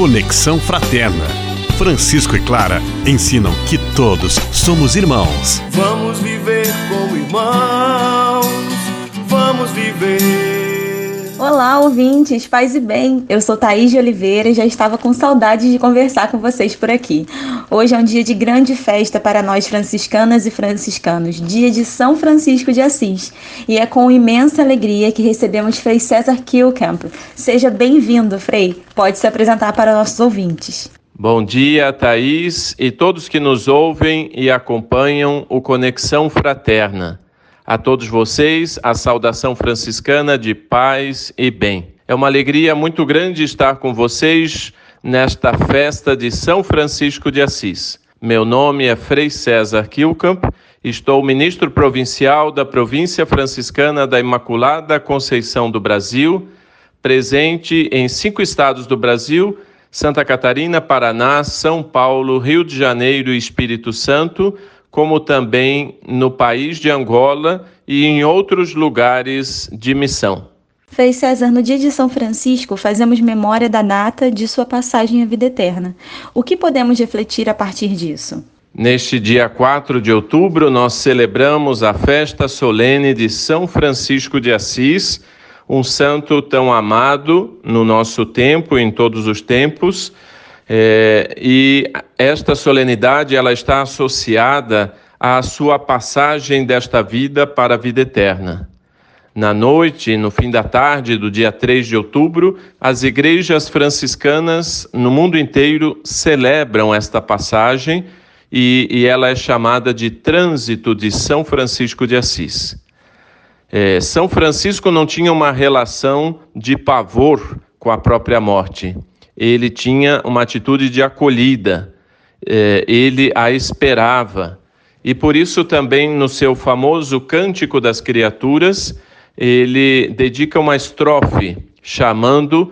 Conexão Fraterna. Francisco e Clara ensinam que todos somos irmãos. Vamos viver como irmãos. Olá, ouvintes, paz e bem. Eu sou Thaís de Oliveira e já estava com saudade de conversar com vocês por aqui. Hoje é um dia de grande festa para nós franciscanas e franciscanos, dia de São Francisco de Assis. E é com imensa alegria que recebemos Frei César Kilcamp. Seja bem-vindo, Frei. Pode se apresentar para nossos ouvintes. Bom dia, Thaís e todos que nos ouvem e acompanham o Conexão Fraterna. A todos vocês, a saudação franciscana de paz e bem. É uma alegria muito grande estar com vocês nesta festa de São Francisco de Assis. Meu nome é Frei César Kilkamp, estou ministro provincial da província franciscana da Imaculada Conceição do Brasil, presente em cinco estados do Brasil: Santa Catarina, Paraná, São Paulo, Rio de Janeiro e Espírito Santo como também no país de Angola e em outros lugares de missão. Frei César, no dia de São Francisco, fazemos memória da data de sua passagem à vida eterna. O que podemos refletir a partir disso? Neste dia 4 de outubro, nós celebramos a festa solene de São Francisco de Assis, um santo tão amado no nosso tempo, em todos os tempos, é, e esta solenidade ela está associada à sua passagem desta vida para a vida eterna. Na noite, no fim da tarde do dia 3 de outubro, as igrejas franciscanas no mundo inteiro celebram esta passagem e, e ela é chamada de Trânsito de São Francisco de Assis. É, São Francisco não tinha uma relação de pavor com a própria morte ele tinha uma atitude de acolhida, é, ele a esperava. E por isso também no seu famoso Cântico das Criaturas, ele dedica uma estrofe chamando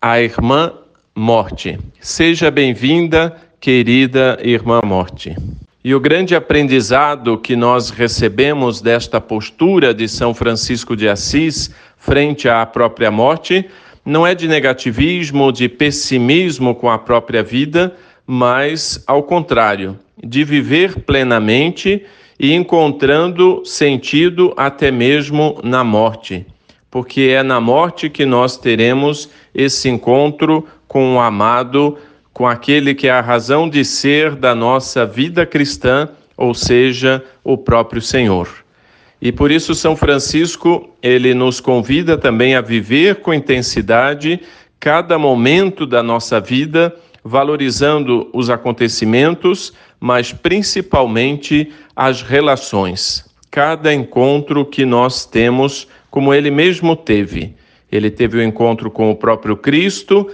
a irmã morte. Seja bem-vinda, querida irmã morte. E o grande aprendizado que nós recebemos desta postura de São Francisco de Assis frente à própria morte não é de negativismo, de pessimismo com a própria vida, mas ao contrário, de viver plenamente e encontrando sentido até mesmo na morte, porque é na morte que nós teremos esse encontro com o amado, com aquele que é a razão de ser da nossa vida cristã, ou seja, o próprio Senhor. E por isso São Francisco, ele nos convida também a viver com intensidade cada momento da nossa vida, valorizando os acontecimentos, mas principalmente as relações. Cada encontro que nós temos, como ele mesmo teve. Ele teve o um encontro com o próprio Cristo,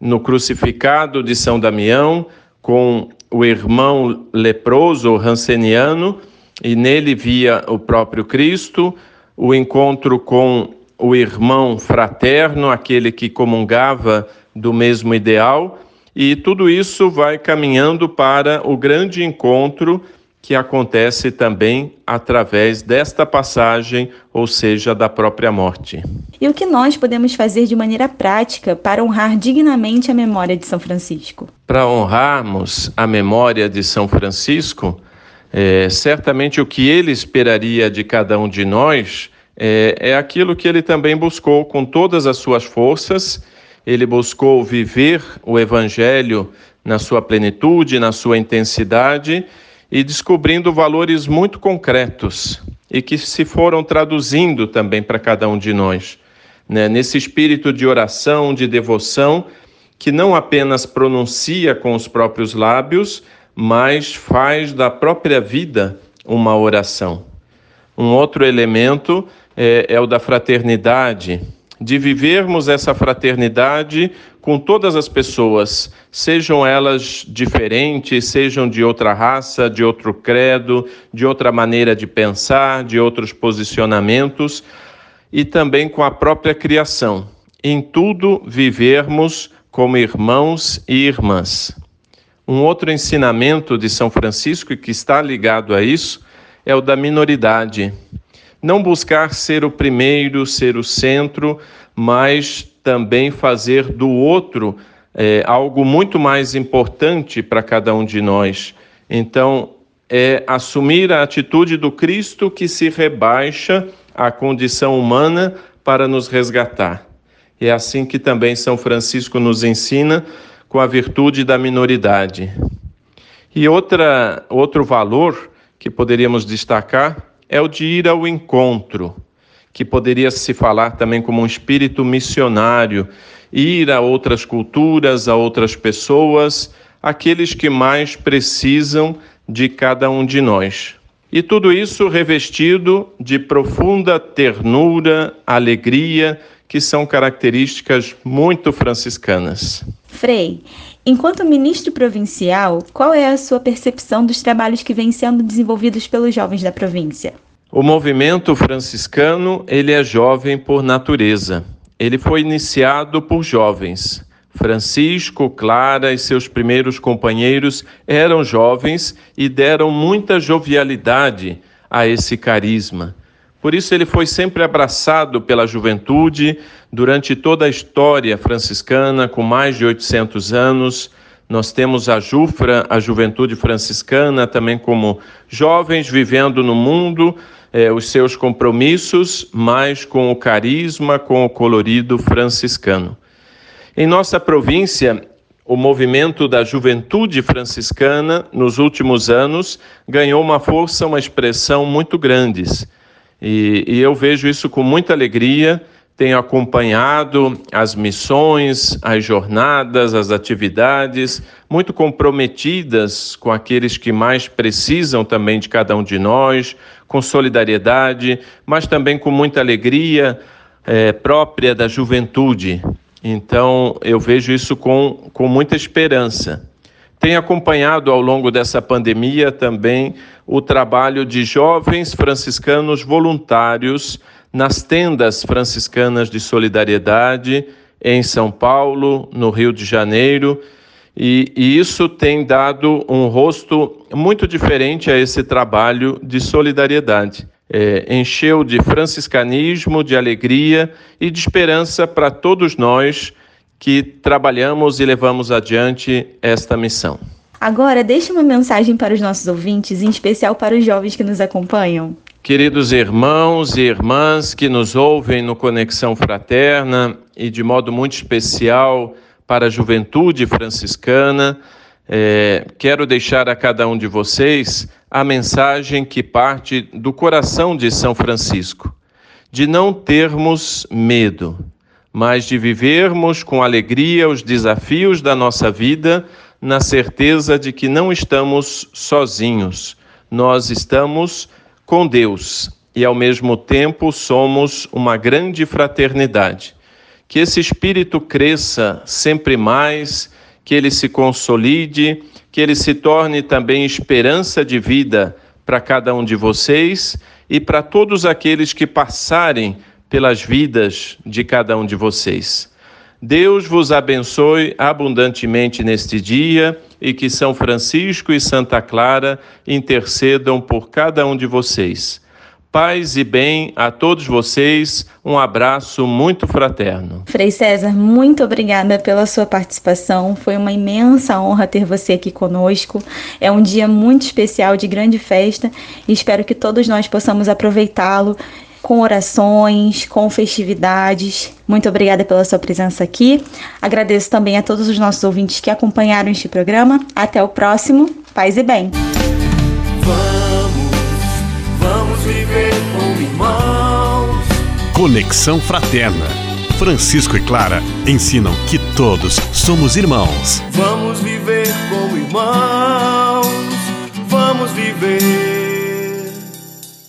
no crucificado de São Damião, com o irmão leproso ranceniano e nele via o próprio Cristo, o encontro com o irmão fraterno, aquele que comungava do mesmo ideal, e tudo isso vai caminhando para o grande encontro que acontece também através desta passagem, ou seja, da própria morte. E o que nós podemos fazer de maneira prática para honrar dignamente a memória de São Francisco? Para honrarmos a memória de São Francisco, é, certamente o que ele esperaria de cada um de nós é, é aquilo que ele também buscou com todas as suas forças. Ele buscou viver o Evangelho na sua plenitude, na sua intensidade e descobrindo valores muito concretos e que se foram traduzindo também para cada um de nós. Né? Nesse espírito de oração, de devoção, que não apenas pronuncia com os próprios lábios, mas faz da própria vida uma oração. Um outro elemento é, é o da fraternidade, de vivermos essa fraternidade com todas as pessoas, sejam elas diferentes, sejam de outra raça, de outro credo, de outra maneira de pensar, de outros posicionamentos, e também com a própria criação. Em tudo vivermos como irmãos e irmãs. Um outro ensinamento de São Francisco que está ligado a isso é o da minoridade. Não buscar ser o primeiro, ser o centro, mas também fazer do outro é algo muito mais importante para cada um de nós. Então, é assumir a atitude do Cristo que se rebaixa à condição humana para nos resgatar. É assim que também São Francisco nos ensina com a virtude da minoridade. E outra, outro valor que poderíamos destacar é o de ir ao encontro, que poderia se falar também como um espírito missionário, ir a outras culturas, a outras pessoas, aqueles que mais precisam de cada um de nós. E tudo isso revestido de profunda ternura, alegria, que são características muito franciscanas. Frei, enquanto ministro provincial, qual é a sua percepção dos trabalhos que vêm sendo desenvolvidos pelos jovens da província? O movimento franciscano, ele é jovem por natureza. Ele foi iniciado por jovens. Francisco, Clara e seus primeiros companheiros eram jovens e deram muita jovialidade a esse carisma. Por isso, ele foi sempre abraçado pela juventude durante toda a história franciscana, com mais de 800 anos. Nós temos a Jufra, a juventude franciscana, também como jovens vivendo no mundo eh, os seus compromissos, mas com o carisma, com o colorido franciscano. Em nossa província, o movimento da juventude franciscana, nos últimos anos, ganhou uma força, uma expressão muito grandes. E, e eu vejo isso com muita alegria. Tenho acompanhado as missões, as jornadas, as atividades, muito comprometidas com aqueles que mais precisam também de cada um de nós, com solidariedade, mas também com muita alegria é, própria da juventude. Então, eu vejo isso com, com muita esperança. Tenho acompanhado ao longo dessa pandemia também o trabalho de jovens franciscanos voluntários nas tendas franciscanas de solidariedade em São Paulo, no Rio de Janeiro, e, e, isso tem dado um rosto muito diferente a esse trabalho de solidariedade. É, encheu de franciscanismo, de alegria e de esperança para todos nós que trabalhamos e levamos adiante esta missão. Agora, deixe uma mensagem para os nossos ouvintes, em especial para os jovens que nos acompanham. Queridos irmãos e irmãs que nos ouvem no Conexão Fraterna e de modo muito especial para a juventude franciscana, é, quero deixar a cada um de vocês a mensagem que parte do coração de São Francisco, de não termos medo, mas de vivermos com alegria os desafios da nossa vida, na certeza de que não estamos sozinhos, nós estamos com Deus e, ao mesmo tempo, somos uma grande fraternidade. Que esse espírito cresça sempre mais, que ele se consolide, que ele se torne também esperança de vida para cada um de vocês e para todos aqueles que passarem pelas vidas de cada um de vocês. Deus vos abençoe abundantemente neste dia e que São Francisco e Santa Clara intercedam por cada um de vocês. Paz e bem a todos vocês, um abraço muito fraterno. Frei César, muito obrigada pela sua participação. Foi uma imensa honra ter você aqui conosco. É um dia muito especial, de grande festa, e espero que todos nós possamos aproveitá-lo com orações, com festividades. Muito obrigada pela sua presença aqui. Agradeço também a todos os nossos ouvintes que acompanharam este programa. Até o próximo. Paz e bem. Vamos, vamos viver como irmãos. Conexão Fraterna. Francisco e Clara ensinam que todos somos irmãos. Vamos viver como irmãos. Vamos viver